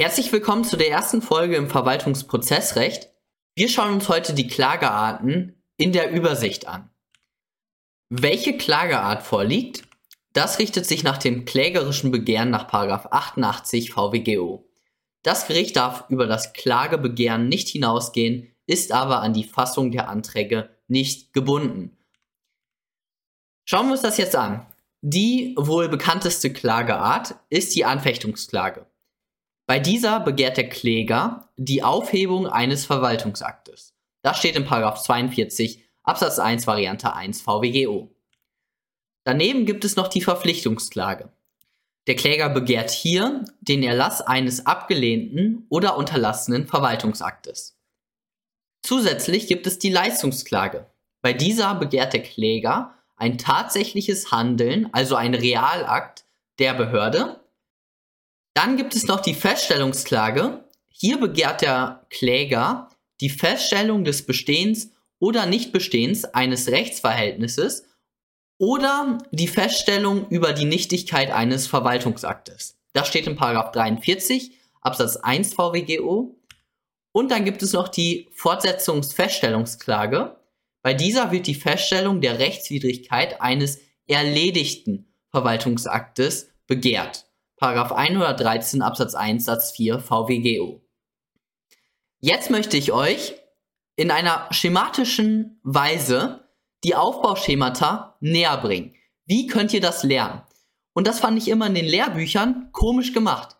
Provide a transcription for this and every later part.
Herzlich willkommen zu der ersten Folge im Verwaltungsprozessrecht. Wir schauen uns heute die Klagearten in der Übersicht an. Welche Klageart vorliegt, das richtet sich nach dem klägerischen Begehren nach 88 VWGO. Das Gericht darf über das Klagebegehren nicht hinausgehen, ist aber an die Fassung der Anträge nicht gebunden. Schauen wir uns das jetzt an. Die wohl bekannteste Klageart ist die Anfechtungsklage. Bei dieser begehrt der Kläger die Aufhebung eines Verwaltungsaktes. Das steht in 42 Absatz 1 Variante 1 VWGO. Daneben gibt es noch die Verpflichtungsklage. Der Kläger begehrt hier den Erlass eines abgelehnten oder unterlassenen Verwaltungsaktes. Zusätzlich gibt es die Leistungsklage. Bei dieser begehrt der Kläger ein tatsächliches Handeln, also ein Realakt der Behörde, dann gibt es noch die Feststellungsklage. Hier begehrt der Kläger die Feststellung des Bestehens oder Nichtbestehens eines Rechtsverhältnisses oder die Feststellung über die Nichtigkeit eines Verwaltungsaktes. Das steht in 43 Absatz 1 VWGO. Und dann gibt es noch die Fortsetzungsfeststellungsklage. Bei dieser wird die Feststellung der Rechtswidrigkeit eines erledigten Verwaltungsaktes begehrt. Paragraph 113 Absatz 1 Satz 4 VWGO. Jetzt möchte ich euch in einer schematischen Weise die Aufbauschemata näher bringen. Wie könnt ihr das lernen? Und das fand ich immer in den Lehrbüchern komisch gemacht,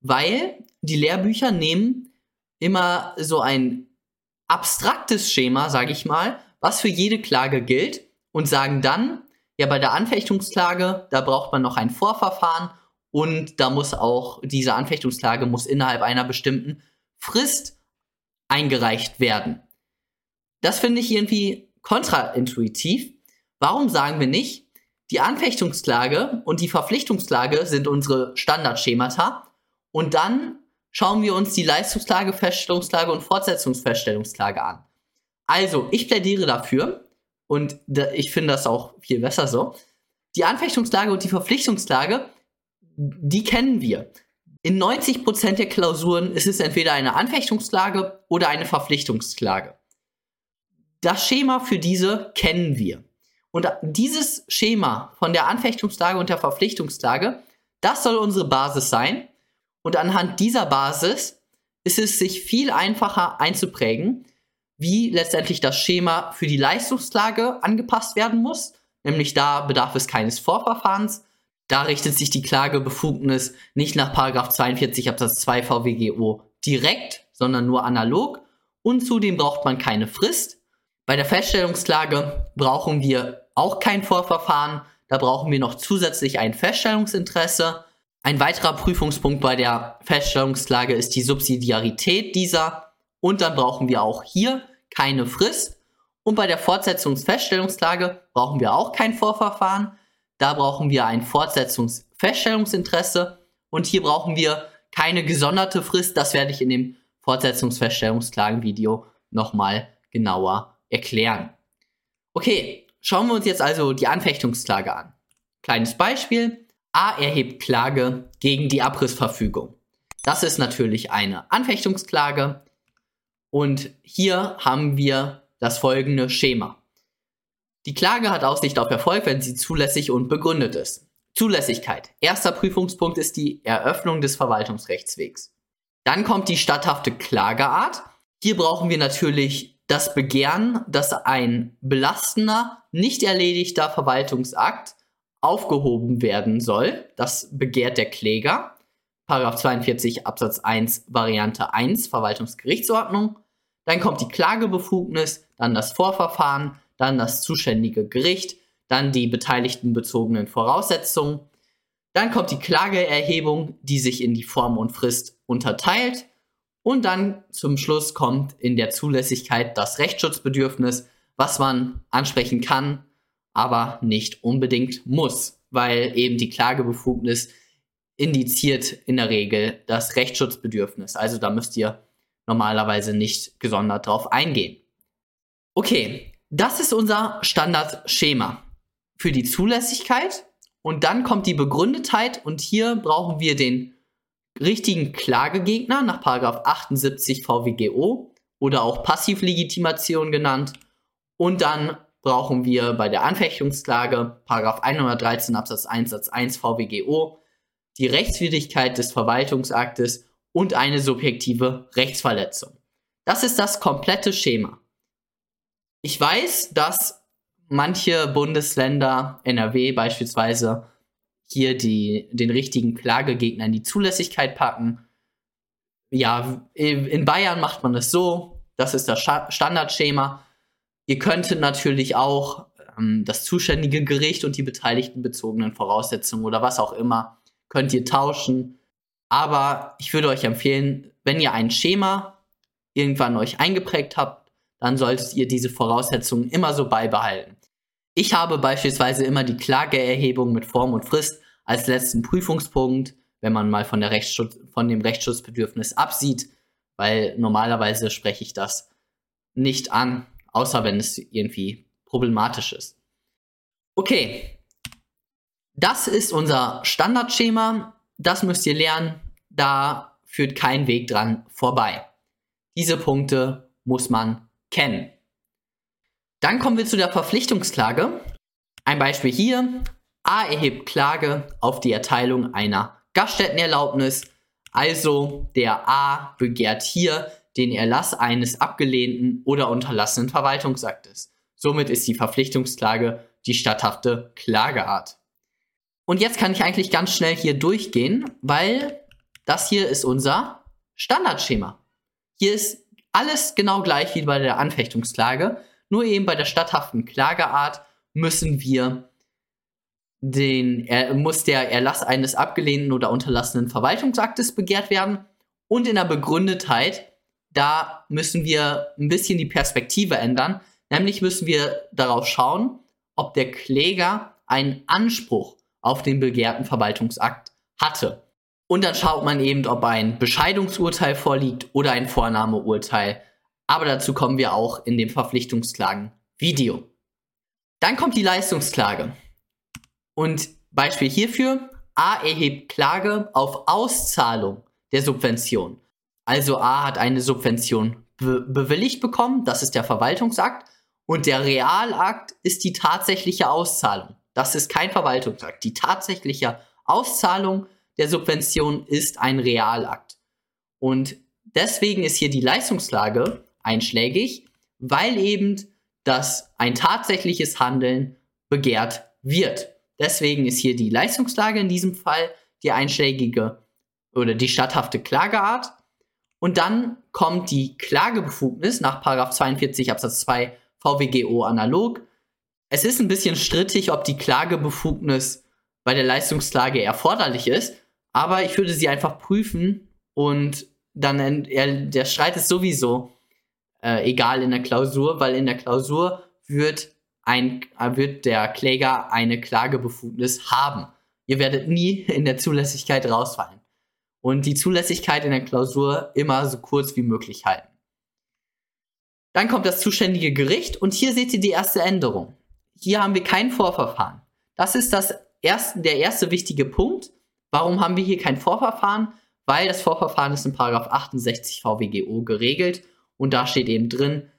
weil die Lehrbücher nehmen immer so ein abstraktes Schema, sage ich mal, was für jede Klage gilt und sagen dann, ja, bei der Anfechtungsklage, da braucht man noch ein Vorverfahren und da muss auch diese Anfechtungsklage muss innerhalb einer bestimmten Frist eingereicht werden. Das finde ich irgendwie kontraintuitiv. Warum sagen wir nicht, die Anfechtungsklage und die Verpflichtungsklage sind unsere Standardschemata und dann schauen wir uns die Leistungsklage, Feststellungsklage und Fortsetzungsfeststellungsklage an. Also, ich plädiere dafür und ich finde das auch viel besser so. Die Anfechtungsklage und die Verpflichtungsklage die kennen wir. In 90% der Klausuren ist es entweder eine Anfechtungsklage oder eine Verpflichtungsklage. Das Schema für diese kennen wir. Und dieses Schema von der Anfechtungsklage und der Verpflichtungsklage, das soll unsere Basis sein. Und anhand dieser Basis ist es sich viel einfacher einzuprägen, wie letztendlich das Schema für die Leistungsklage angepasst werden muss. Nämlich da bedarf es keines Vorverfahrens, da richtet sich die Klagebefugnis nicht nach 42 Absatz 2 VWGO direkt, sondern nur analog. Und zudem braucht man keine Frist. Bei der Feststellungsklage brauchen wir auch kein Vorverfahren. Da brauchen wir noch zusätzlich ein Feststellungsinteresse. Ein weiterer Prüfungspunkt bei der Feststellungsklage ist die Subsidiarität dieser. Und dann brauchen wir auch hier keine Frist. Und bei der Fortsetzungsfeststellungsklage brauchen wir auch kein Vorverfahren. Da brauchen wir ein Fortsetzungsfeststellungsinteresse und hier brauchen wir keine gesonderte Frist. Das werde ich in dem Fortsetzungsfeststellungsklagen-Video nochmal genauer erklären. Okay, schauen wir uns jetzt also die Anfechtungsklage an. Kleines Beispiel. A erhebt Klage gegen die Abrissverfügung. Das ist natürlich eine Anfechtungsklage. Und hier haben wir das folgende Schema. Die Klage hat Aussicht auf Erfolg, wenn sie zulässig und begründet ist. Zulässigkeit. Erster Prüfungspunkt ist die Eröffnung des Verwaltungsrechtswegs. Dann kommt die statthafte Klageart. Hier brauchen wir natürlich das Begehren, dass ein belastender, nicht erledigter Verwaltungsakt aufgehoben werden soll. Das begehrt der Kläger. Paragraph 42 Absatz 1 Variante 1 Verwaltungsgerichtsordnung. Dann kommt die Klagebefugnis, dann das Vorverfahren, dann das zuständige Gericht, dann die beteiligten bezogenen Voraussetzungen. Dann kommt die Klageerhebung, die sich in die Form und Frist unterteilt. Und dann zum Schluss kommt in der Zulässigkeit das Rechtsschutzbedürfnis, was man ansprechen kann, aber nicht unbedingt muss, weil eben die Klagebefugnis indiziert in der Regel das Rechtsschutzbedürfnis. Also da müsst ihr normalerweise nicht gesondert drauf eingehen. Okay, das ist unser Standardschema für die Zulässigkeit. Und dann kommt die Begründetheit und hier brauchen wir den richtigen Klagegegner nach 78 VWGO oder auch Passivlegitimation genannt. Und dann brauchen wir bei der Anfechtungsklage 113 Absatz 1 Satz 1 VWGO die Rechtswidrigkeit des Verwaltungsaktes und eine subjektive Rechtsverletzung. Das ist das komplette Schema. Ich weiß, dass manche Bundesländer, NRW beispielsweise, hier die, den richtigen Klagegegner in die Zulässigkeit packen. Ja, in Bayern macht man es so, das ist das Standardschema. Ihr könntet natürlich auch ähm, das zuständige Gericht und die beteiligten bezogenen Voraussetzungen oder was auch immer, könnt ihr tauschen. Aber ich würde euch empfehlen, wenn ihr ein Schema irgendwann euch eingeprägt habt, dann solltet ihr diese Voraussetzungen immer so beibehalten. Ich habe beispielsweise immer die Klageerhebung mit Form und Frist als letzten Prüfungspunkt, wenn man mal von, von dem Rechtsschutzbedürfnis absieht, weil normalerweise spreche ich das nicht an, außer wenn es irgendwie problematisch ist. Okay, das ist unser Standardschema, das müsst ihr lernen, da führt kein Weg dran vorbei. Diese Punkte muss man kennen. Dann kommen wir zu der Verpflichtungsklage. Ein Beispiel hier. A erhebt Klage auf die Erteilung einer Gaststättenerlaubnis. Also der A begehrt hier den Erlass eines abgelehnten oder unterlassenen Verwaltungsaktes. Somit ist die Verpflichtungsklage die statthafte Klageart. Und jetzt kann ich eigentlich ganz schnell hier durchgehen, weil das hier ist unser Standardschema. Hier ist alles genau gleich wie bei der Anfechtungsklage. Nur eben bei der statthaften Klageart müssen wir den, er, muss der Erlass eines abgelehnten oder unterlassenen Verwaltungsaktes begehrt werden. Und in der Begründetheit, da müssen wir ein bisschen die Perspektive ändern. Nämlich müssen wir darauf schauen, ob der Kläger einen Anspruch auf den begehrten Verwaltungsakt hatte. Und dann schaut man eben, ob ein Bescheidungsurteil vorliegt oder ein Vornahmeurteil aber dazu kommen wir auch in dem Verpflichtungsklagen-Video. Dann kommt die Leistungsklage. Und Beispiel hierfür, A erhebt Klage auf Auszahlung der Subvention. Also A hat eine Subvention be bewilligt bekommen, das ist der Verwaltungsakt, und der Realakt ist die tatsächliche Auszahlung. Das ist kein Verwaltungsakt. Die tatsächliche Auszahlung der Subvention ist ein Realakt. Und deswegen ist hier die Leistungsklage einschlägig, weil eben das ein tatsächliches Handeln begehrt wird. Deswegen ist hier die Leistungslage in diesem Fall die einschlägige oder die statthafte Klageart. Und dann kommt die Klagebefugnis nach 42 Absatz 2 VWGO analog. Es ist ein bisschen strittig, ob die Klagebefugnis bei der Leistungsklage erforderlich ist, aber ich würde sie einfach prüfen und dann der Streit ist sowieso äh, egal in der Klausur, weil in der Klausur wird, ein, wird der Kläger eine Klagebefugnis haben. Ihr werdet nie in der Zulässigkeit rausfallen. Und die Zulässigkeit in der Klausur immer so kurz wie möglich halten. Dann kommt das zuständige Gericht und hier seht ihr die erste Änderung. Hier haben wir kein Vorverfahren. Das ist das erste, der erste wichtige Punkt. Warum haben wir hier kein Vorverfahren? Weil das Vorverfahren ist in 68 VWGO geregelt und da steht eben drin,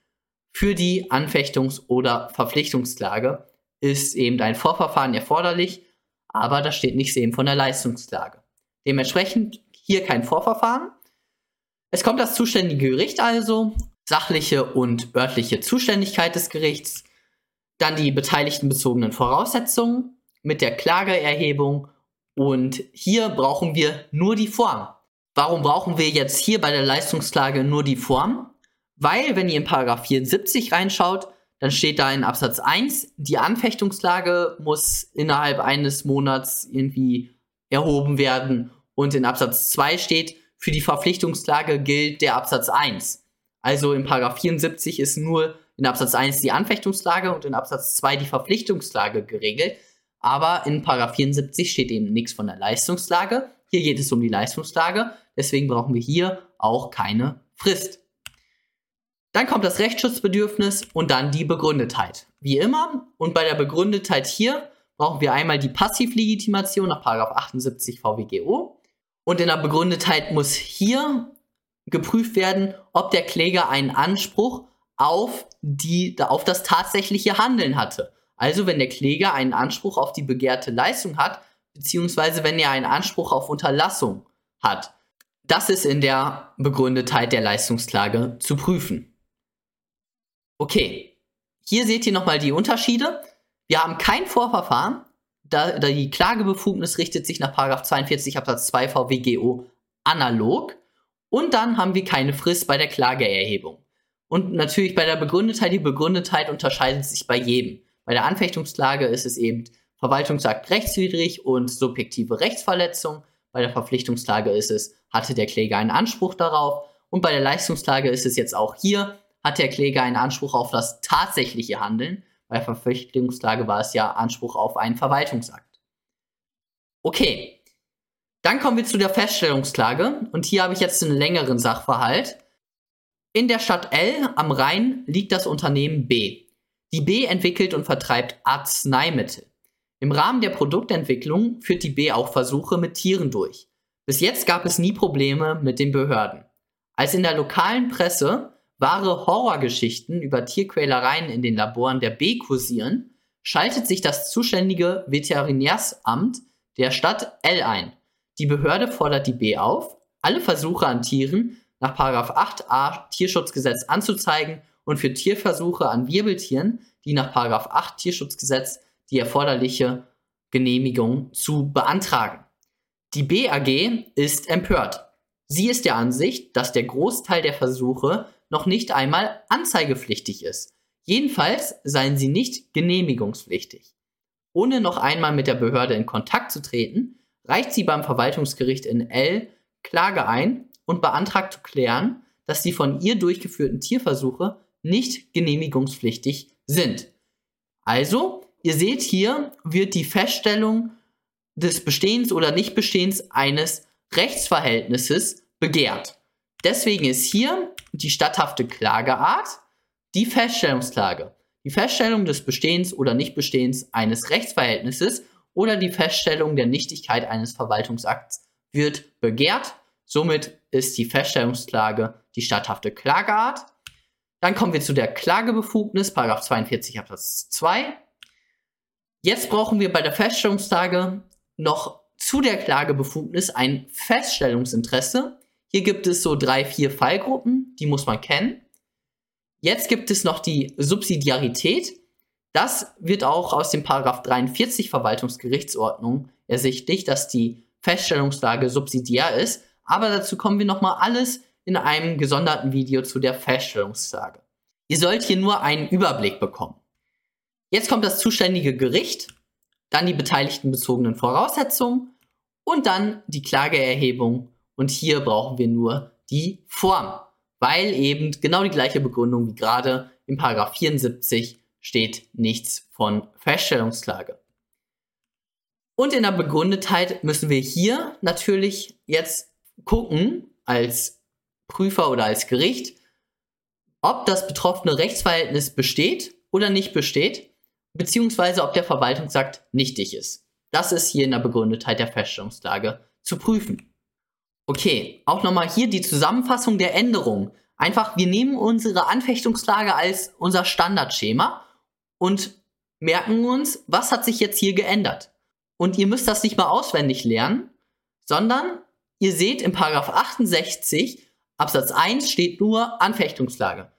für die Anfechtungs- oder Verpflichtungsklage ist eben ein Vorverfahren erforderlich, aber da steht nichts eben von der Leistungsklage. Dementsprechend hier kein Vorverfahren. Es kommt das zuständige Gericht also, sachliche und örtliche Zuständigkeit des Gerichts, dann die beteiligten bezogenen Voraussetzungen mit der Klageerhebung und hier brauchen wir nur die Form. Warum brauchen wir jetzt hier bei der Leistungsklage nur die Form? Weil, wenn ihr in Paragraph 74 reinschaut, dann steht da in Absatz 1, die Anfechtungslage muss innerhalb eines Monats irgendwie erhoben werden. Und in Absatz 2 steht, für die Verpflichtungsklage gilt der Absatz 1. Also in Paragraph 74 ist nur in Absatz 1 die Anfechtungslage und in Absatz 2 die Verpflichtungsklage geregelt. Aber in Paragraph 74 steht eben nichts von der Leistungslage. Hier geht es um die Leistungslage. Deswegen brauchen wir hier auch keine Frist. Dann kommt das Rechtsschutzbedürfnis und dann die Begründetheit. Wie immer. Und bei der Begründetheit hier brauchen wir einmal die Passivlegitimation nach 78 VWGO Und in der Begründetheit muss hier geprüft werden, ob der Kläger einen Anspruch auf, die, auf das tatsächliche Handeln hatte. Also wenn der Kläger einen Anspruch auf die begehrte Leistung hat, beziehungsweise wenn er einen Anspruch auf Unterlassung hat. Das ist in der Begründetheit der Leistungsklage zu prüfen. Okay, hier seht ihr nochmal die Unterschiede. Wir haben kein Vorverfahren, da, da die Klagebefugnis richtet sich nach 42 Absatz 2 VWGO analog. Und dann haben wir keine Frist bei der Klageerhebung. Und natürlich bei der Begründetheit, die Begründetheit unterscheidet sich bei jedem. Bei der Anfechtungsklage ist es eben Verwaltungsakt rechtswidrig und subjektive Rechtsverletzung. Bei der Verpflichtungsklage ist es, hatte der Kläger einen Anspruch darauf. Und bei der Leistungsklage ist es jetzt auch hier, hat der Kläger einen Anspruch auf das tatsächliche Handeln. Bei der Verpflichtungsklage war es ja Anspruch auf einen Verwaltungsakt. Okay, dann kommen wir zu der Feststellungsklage. Und hier habe ich jetzt einen längeren Sachverhalt. In der Stadt L am Rhein liegt das Unternehmen B. Die B entwickelt und vertreibt Arzneimittel. Im Rahmen der Produktentwicklung führt die B auch Versuche mit Tieren durch. Bis jetzt gab es nie Probleme mit den Behörden. Als in der lokalen Presse wahre Horrorgeschichten über Tierquälereien in den Laboren der B kursieren, schaltet sich das zuständige Veterinärsamt der Stadt L ein. Die Behörde fordert die B auf, alle Versuche an Tieren nach 8a Tierschutzgesetz anzuzeigen und für Tierversuche an Wirbeltieren, die nach 8 Tierschutzgesetz die erforderliche Genehmigung zu beantragen. Die BAG ist empört. Sie ist der Ansicht, dass der Großteil der Versuche noch nicht einmal anzeigepflichtig ist. Jedenfalls seien sie nicht genehmigungspflichtig. Ohne noch einmal mit der Behörde in Kontakt zu treten, reicht sie beim Verwaltungsgericht in L Klage ein und beantragt zu klären, dass die von ihr durchgeführten Tierversuche nicht genehmigungspflichtig sind. Also, ihr seht hier wird die Feststellung des Bestehens oder Nichtbestehens eines Rechtsverhältnisses begehrt. Deswegen ist hier die statthafte Klageart die Feststellungsklage. Die Feststellung des Bestehens oder Nichtbestehens eines Rechtsverhältnisses oder die Feststellung der Nichtigkeit eines Verwaltungsakts wird begehrt. Somit ist die Feststellungsklage die statthafte Klageart. Dann kommen wir zu der Klagebefugnis, 42 Absatz 2. Jetzt brauchen wir bei der Feststellungsklage noch zu der Klagebefugnis ein Feststellungsinteresse. Hier gibt es so drei, vier Fallgruppen, die muss man kennen. Jetzt gibt es noch die Subsidiarität. Das wird auch aus dem Paragraph 43 Verwaltungsgerichtsordnung ersichtlich, dass die Feststellungslage subsidiär ist. Aber dazu kommen wir nochmal alles in einem gesonderten Video zu der Feststellungslage. Ihr sollt hier nur einen Überblick bekommen. Jetzt kommt das zuständige Gericht, dann die beteiligten bezogenen Voraussetzungen und dann die Klageerhebung. Und hier brauchen wir nur die Form, weil eben genau die gleiche Begründung wie gerade im Paragraph 74 steht nichts von Feststellungsklage. Und in der Begründetheit müssen wir hier natürlich jetzt gucken als Prüfer oder als Gericht, ob das betroffene Rechtsverhältnis besteht oder nicht besteht, beziehungsweise ob der Verwaltungsakt nichtig ist. Das ist hier in der Begründetheit der Feststellungslage zu prüfen. Okay, auch nochmal hier die Zusammenfassung der Änderungen. Einfach, wir nehmen unsere Anfechtungslage als unser Standardschema und merken uns, was hat sich jetzt hier geändert. Und ihr müsst das nicht mal auswendig lernen, sondern ihr seht im Paragraph 68 Absatz 1 steht nur Anfechtungsklage.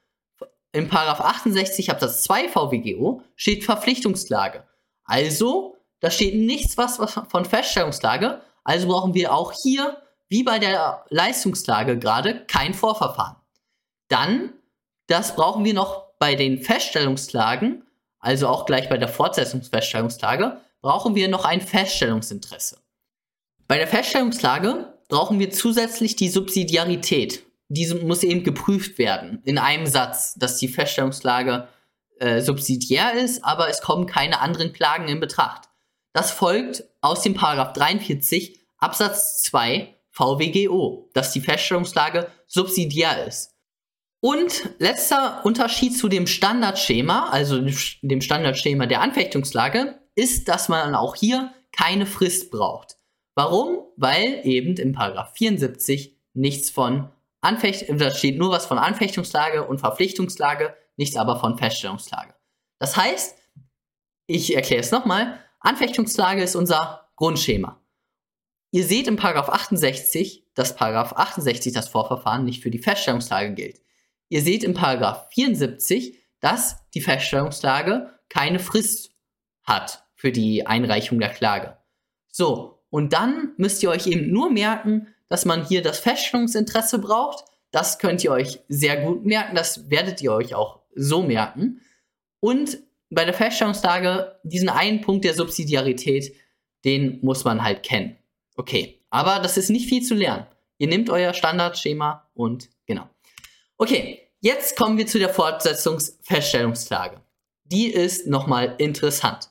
Im Paragraph 68 Absatz 2 VWGO steht Verpflichtungsklage. Also, da steht nichts was, von Feststellungsklage. Also brauchen wir auch hier, wie bei der Leistungsklage gerade, kein Vorverfahren. Dann, das brauchen wir noch bei den Feststellungsklagen, also auch gleich bei der Fortsetzungsfeststellungsklage, brauchen wir noch ein Feststellungsinteresse. Bei der Feststellungsklage brauchen wir zusätzlich die Subsidiarität diese muss eben geprüft werden in einem Satz, dass die Feststellungslage äh, subsidiär ist, aber es kommen keine anderen Klagen in Betracht. Das folgt aus dem Paragraph 43 Absatz 2 VWGO, dass die Feststellungslage subsidiär ist. Und letzter Unterschied zu dem Standardschema, also dem Standardschema der Anfechtungslage, ist, dass man auch hier keine Frist braucht. Warum? Weil eben im Paragraph 74 nichts von Anfecht, da steht nur was von Anfechtungslage und Verpflichtungslage, nichts aber von Feststellungslage. Das heißt, ich erkläre es nochmal, Anfechtungslage ist unser Grundschema. Ihr seht im Paragraph 68, dass Paragraph 68 das Vorverfahren nicht für die Feststellungslage gilt. Ihr seht im Paragraph 74, dass die Feststellungslage keine Frist hat für die Einreichung der Klage. So, und dann müsst ihr euch eben nur merken, dass man hier das Feststellungsinteresse braucht. Das könnt ihr euch sehr gut merken, das werdet ihr euch auch so merken. Und bei der Feststellungslage, diesen einen Punkt der Subsidiarität, den muss man halt kennen. Okay, aber das ist nicht viel zu lernen. Ihr nehmt euer Standardschema und genau. Okay, jetzt kommen wir zu der Fortsetzungsfeststellungsklage. Die ist nochmal interessant.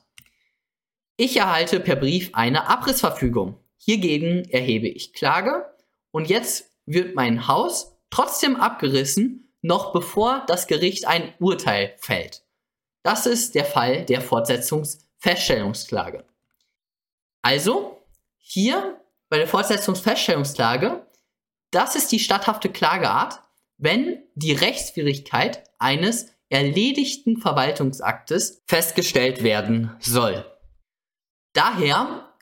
Ich erhalte per Brief eine Abrissverfügung. Hiergegen erhebe ich Klage und jetzt wird mein Haus trotzdem abgerissen, noch bevor das Gericht ein Urteil fällt. Das ist der Fall der Fortsetzungsfeststellungsklage. Also, hier bei der Fortsetzungsfeststellungsklage, das ist die statthafte Klageart, wenn die Rechtswidrigkeit eines erledigten Verwaltungsaktes festgestellt werden soll. Daher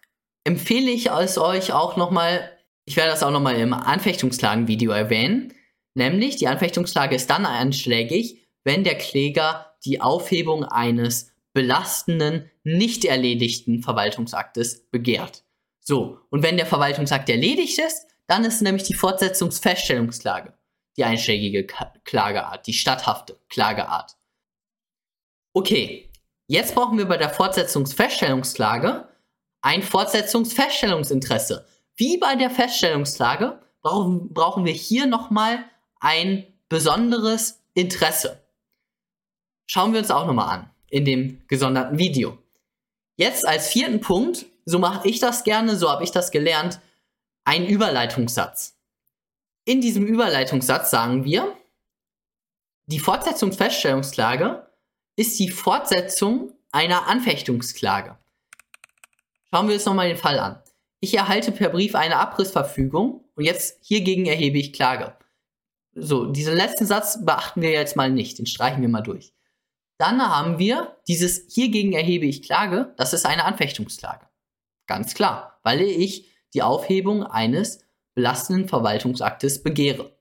empfehle ich es euch auch nochmal, ich werde das auch nochmal im Anfechtungsklagen-Video erwähnen, nämlich die Anfechtungsklage ist dann anschlägig, wenn der Kläger die Aufhebung eines belastenden, nicht erledigten Verwaltungsaktes begehrt. So, und wenn der Verwaltungsakt erledigt ist, dann ist nämlich die Fortsetzungsfeststellungsklage die einschlägige Klageart, die statthafte Klageart. Okay, jetzt brauchen wir bei der Fortsetzungsfeststellungsklage ein Fortsetzungsfeststellungsinteresse. Wie bei der Feststellungsklage brauchen, brauchen wir hier nochmal ein besonderes Interesse. Schauen wir uns auch nochmal an in dem gesonderten Video. Jetzt als vierten Punkt, so mache ich das gerne, so habe ich das gelernt, ein Überleitungssatz. In diesem Überleitungssatz sagen wir, die Fortsetzungsfeststellungsklage ist die Fortsetzung einer Anfechtungsklage. Schauen wir uns nochmal den Fall an. Ich erhalte per Brief eine Abrissverfügung und jetzt hiergegen erhebe ich Klage. So, diesen letzten Satz beachten wir jetzt mal nicht, den streichen wir mal durch. Dann haben wir dieses hiergegen erhebe ich Klage, das ist eine Anfechtungsklage. Ganz klar, weil ich die Aufhebung eines belastenden Verwaltungsaktes begehre.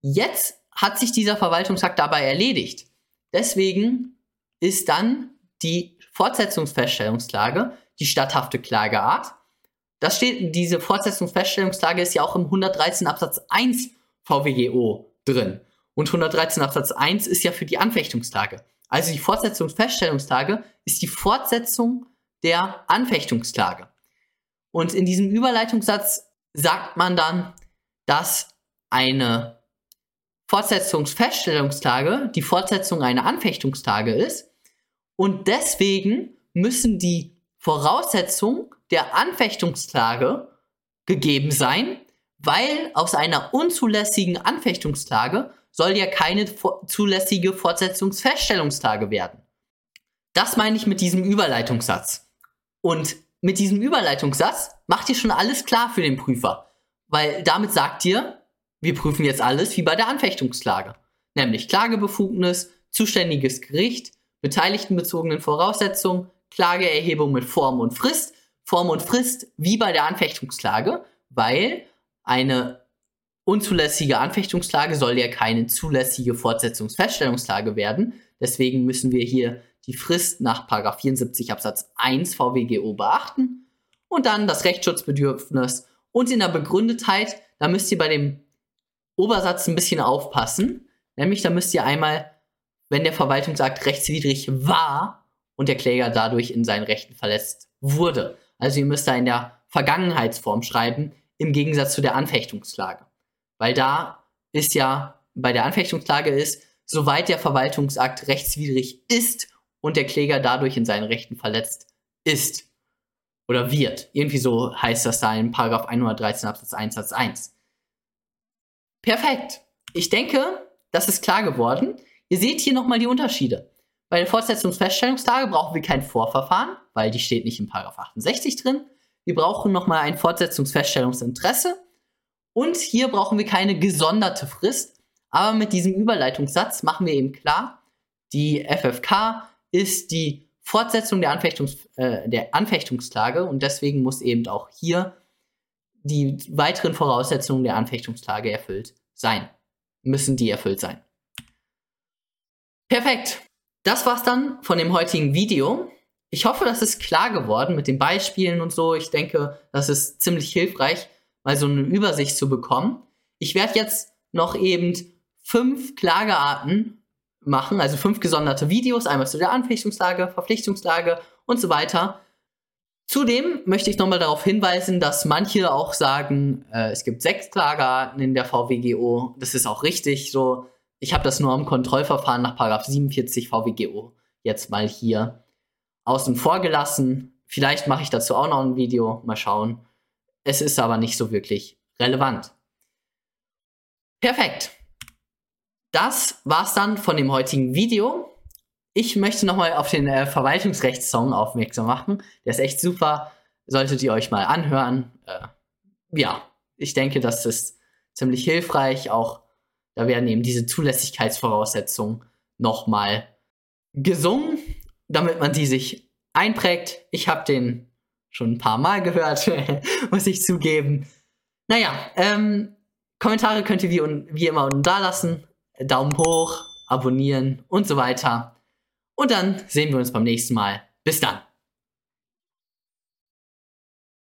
Jetzt hat sich dieser Verwaltungsakt dabei erledigt. Deswegen ist dann die Fortsetzungsfeststellungsklage die statthafte Klageart. Das steht, diese Fortsetzungsfeststellungsklage ist ja auch im 113 Absatz 1 VWGO drin. Und 113 Absatz 1 ist ja für die Anfechtungsklage. Also die Fortsetzungsfeststellungsklage ist die Fortsetzung der Anfechtungsklage. Und in diesem Überleitungssatz sagt man dann, dass eine Fortsetzungsfeststellungsklage die Fortsetzung einer Anfechtungsklage ist und deswegen müssen die Voraussetzungen der Anfechtungsklage gegeben sein, weil aus einer unzulässigen Anfechtungsklage soll ja keine zulässige Fortsetzungsfeststellungsklage werden. Das meine ich mit diesem Überleitungssatz. Und mit diesem Überleitungssatz macht ihr schon alles klar für den Prüfer. Weil damit sagt ihr, wir prüfen jetzt alles wie bei der Anfechtungsklage. Nämlich Klagebefugnis, zuständiges Gericht, beteiligtenbezogenen Voraussetzungen, Klageerhebung mit Form und Frist, Form und Frist wie bei der Anfechtungsklage, weil eine unzulässige Anfechtungsklage soll ja keine zulässige Fortsetzungsfeststellungsklage werden. Deswegen müssen wir hier die Frist nach 74 Absatz 1 VWGO beachten. Und dann das Rechtsschutzbedürfnis und in der Begründetheit, da müsst ihr bei dem Obersatz ein bisschen aufpassen, nämlich da müsst ihr einmal, wenn der Verwaltungsakt rechtswidrig war und der Kläger dadurch in seinen Rechten verletzt wurde. Also ihr müsst da in der Vergangenheitsform schreiben, im Gegensatz zu der Anfechtungsklage. Weil da ist ja, bei der Anfechtungsklage ist, soweit der Verwaltungsakt rechtswidrig ist und der Kläger dadurch in seinen Rechten verletzt ist oder wird. Irgendwie so heißt das da in Paragraph 113 Absatz 1 Satz 1. Perfekt. Ich denke, das ist klar geworden. Ihr seht hier nochmal die Unterschiede. Bei der Fortsetzungsfeststellungsklage brauchen wir kein Vorverfahren, weil die steht nicht in Paragraph 68 drin. wir brauchen nochmal ein Fortsetzungsfeststellungsinteresse. Und hier brauchen wir keine gesonderte Frist. Aber mit diesem Überleitungssatz machen wir eben klar, die FFK ist die Fortsetzung der, Anfechtungs äh, der Anfechtungsklage und deswegen muss eben auch hier die weiteren Voraussetzungen der Anfechtungsklage erfüllt sein. Müssen die erfüllt sein. Perfekt. Das war's dann von dem heutigen Video. Ich hoffe, das ist klar geworden mit den Beispielen und so. Ich denke, das ist ziemlich hilfreich, mal so eine Übersicht zu bekommen. Ich werde jetzt noch eben fünf Klagearten machen, also fünf gesonderte Videos, einmal zu der Anfechtungslage, Verpflichtungslage und so weiter. Zudem möchte ich nochmal darauf hinweisen, dass manche auch sagen, äh, es gibt sechs Klagearten in der VWGO. Das ist auch richtig so. Ich habe das nur im Kontrollverfahren nach 47 VWGO jetzt mal hier außen vor gelassen. Vielleicht mache ich dazu auch noch ein Video, mal schauen. Es ist aber nicht so wirklich relevant. Perfekt. Das war's dann von dem heutigen Video. Ich möchte nochmal auf den äh, Verwaltungsrechtssong aufmerksam machen. Der ist echt super. Solltet ihr euch mal anhören. Äh, ja, ich denke, das ist ziemlich hilfreich. Auch da werden eben diese Zulässigkeitsvoraussetzungen nochmal gesungen, damit man die sich einprägt. Ich habe den schon ein paar Mal gehört, muss ich zugeben. Naja, ähm, Kommentare könnt ihr wie, wie immer unten da lassen. Daumen hoch, abonnieren und so weiter. Und dann sehen wir uns beim nächsten Mal. Bis dann.